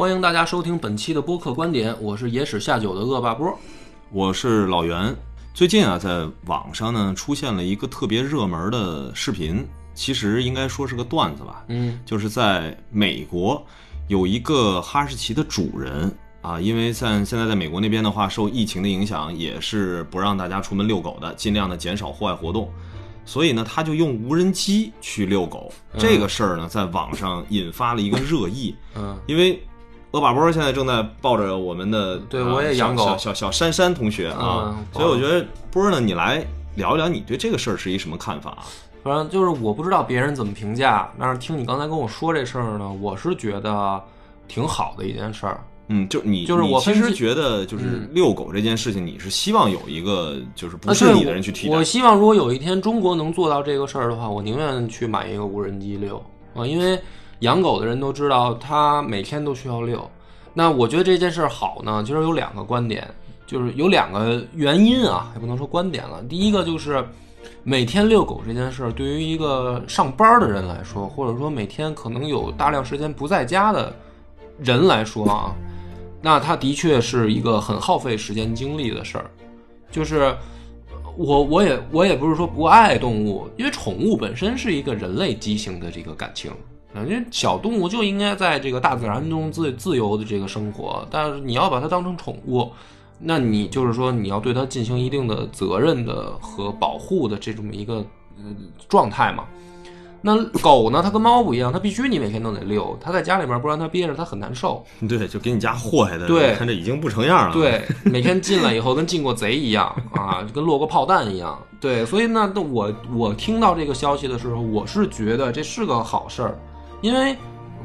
欢迎大家收听本期的播客观点，我是野史下酒的恶霸波。我是老袁。最近啊，在网上呢出现了一个特别热门的视频，其实应该说是个段子吧。嗯，就是在美国有一个哈士奇的主人啊，因为在现在在美国那边的话，受疫情的影响，也是不让大家出门遛狗的，尽量的减少户外活动。所以呢，他就用无人机去遛狗。这个事儿呢，在网上引发了一个热议。嗯，因为恶霸波现在正在抱着我们的，对啊我也养狗小小小珊珊同学啊，嗯所以我觉得波儿呢，你来聊一聊你对这个事儿是一什么看法啊？反正就是我不知道别人怎么评价，但是听你刚才跟我说这事儿呢，我是觉得挺好的一件事儿。嗯，就你就是我其实觉得就是嗯遛狗这件事情，你是希望有一个就是不是你的人去替代我。我希望如果有一天中国能做到这个事儿的话，我宁愿去买一个无人机遛啊，因为养狗的人都知道，它每天都需要遛。那我觉得这件事好呢，其实有两个观点，就是有两个原因啊，也不能说观点了。第一个就是每天遛狗这件事，对于一个上班的人来说，或者说每天可能有大量时间不在家的人来说啊，那它的确是一个很耗费时间精力的事儿。就是我我也我也不是说不爱动物，因为宠物本身是一个人类畸形的这个感情。啊，因为小动物就应该在这个大自然中自自由的这个生活，但是你要把它当成宠物，那你就是说你要对它进行一定的责任的和保护的这么一个呃状态嘛。那狗呢，它跟猫不一样，它必须你每天都得遛，它在家里面不让它憋着，它很难受。对，就给你家祸害的，对看这已经不成样了。，对，每天进来以后跟进过贼一样啊，跟落过炮弹一样。对，所以呢，那我我听到这个消息的时候，我是觉得这是个好事儿，因为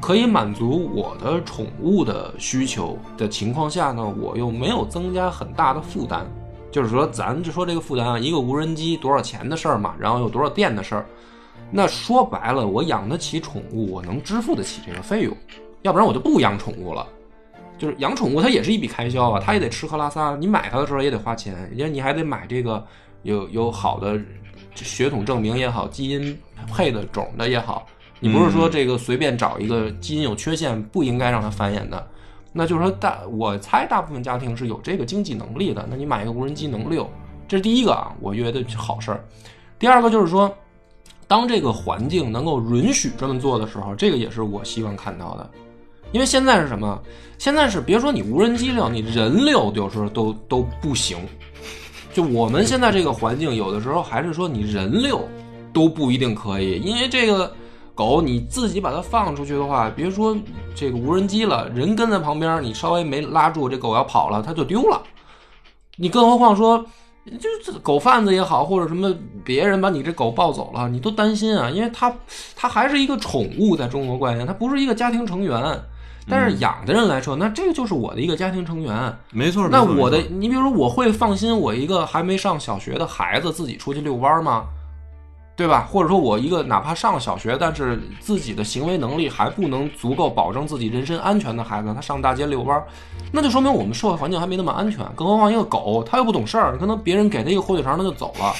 可以满足我的宠物的需求的情况下呢，我又没有增加很大的负担。就是说，咱就说这个负担啊，一个无人机多少钱的事儿嘛，然后有多少电的事儿。那说白了，我养得起宠物，我能支付得起这个费用，要不然我就不养宠物了。就是养宠物，它也是一笔开销啊，它也得吃喝拉撒，你买它的时候也得花钱，因为你还得买这个有有好的血统证明也好，基因配的种的也好，你不是说这个随便找一个基因有缺陷不应该让它繁衍的，那就是说大我猜大部分家庭是有这个经济能力的，那你买一个无人机能遛，这是第一个啊，我觉得是好事儿。第二个就是说，当这个环境能够允许这么做的时候，这个也是我希望看到的。因为现在是什么？现在是别说你无人机遛，你人遛有时候都都不行。就我们现在这个环境，有的时候还是说你人遛都不一定可以，因为这个狗你自己把它放出去的话，别说这个无人机了，人跟在旁边，你稍微没拉住，这狗要跑了，它就丢了。你更何况说，就是狗贩子也好，或者什么别人把你这狗抱走了，你都担心啊，因为它它还是一个宠物，在中国观念，它不是一个家庭成员。但是养的人来说，那这个就是我的一个家庭成员。没错。那我的你比如说，我会放心我一个还没上小学的孩子自己出去遛弯吗？对吧？或者说我一个哪怕上了小学，但是自己的行为能力还不能足够保证自己人身安全的孩子，他上大街遛弯儿，那就说明我们社会环境还没那么安全。更何况一个狗，它又不懂事儿，可能别人给它一个火腿肠，它就走了，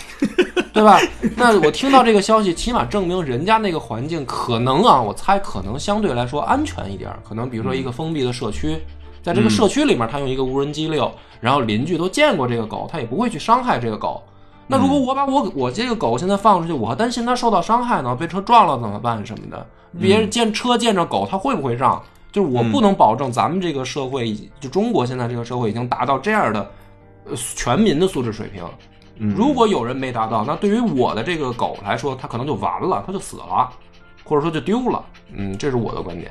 对吧？那我听到这个消息，起码证明人家那个环境可能啊，我猜可能相对来说安全一点。可能比如说一个封闭的社区，在这个社区里面，他用一个无人机遛，然后邻居都见过这个狗，他也不会去伤害这个狗。那如果我把我我这个狗现在放出去，我还担心它受到伤害呢，被车撞了怎么办什么的？别人见车见着狗，它会不会让？就是我不能保证咱们这个社会，就中国现在这个社会已经达到这样的呃全民的素质水平。如果有人没达到，那对于我的这个狗来说，它可能就完了，它就死了，或者说就丢了。嗯，这是我的观点。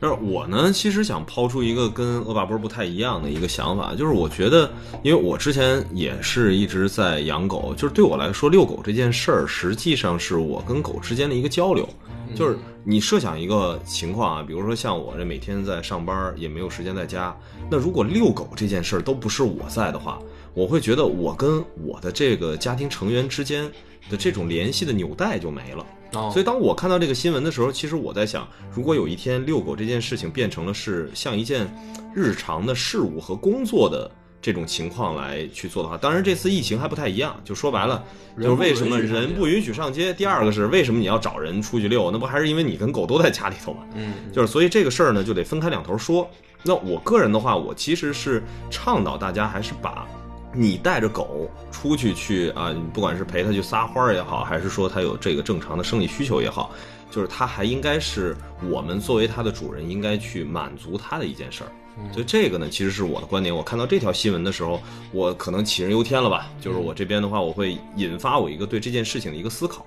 就是我呢，其实想抛出一个跟恶霸波不太一样的一个想法，就是我觉得，因为我之前也是一直在养狗，就是对我来说，遛狗这件事儿，实际上是我跟狗之间的一个交流。就是你设想一个情况啊，比如说像我这每天在上班，也没有时间在家，那如果遛狗这件事儿都不是我在的话，我会觉得我跟我的这个家庭成员之间的这种联系的纽带就没了。哦所以当我看到这个新闻的时候，其实我在想，如果有一天遛狗这件事情变成了是像一件日常的事物和工作的这种情况来去做的话，当然这次疫情还不太一样，就说白了，就是为什么人不允许上街。第二个是为什么你要找人出去遛？那不还是因为你跟狗都在家里头吗？嗯，就是所以这个事儿呢，就得分开两头说。那我个人的话，我其实是倡导大家还是把你带着狗出去去啊，不管是陪它去撒欢儿也好，还是说它有这个正常的生理需求也好，就是它还应该是我们作为它的主人应该去满足它的一件事儿。所以这个呢，其实是我的观点。我看到这条新闻的时候，我可能杞人忧天了吧？就是我这边的话，我会引发我一个对这件事情的一个思考。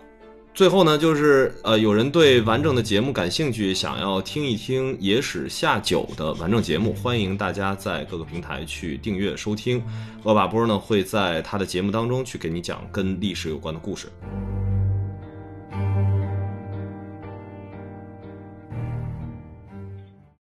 最后呢，就是呃，有人对完整的节目感兴趣，想要听一听野史下酒的完整节目，欢迎大家在各个平台去订阅收听。恶把波呢会在他的节目当中去给你讲跟历史有关的故事。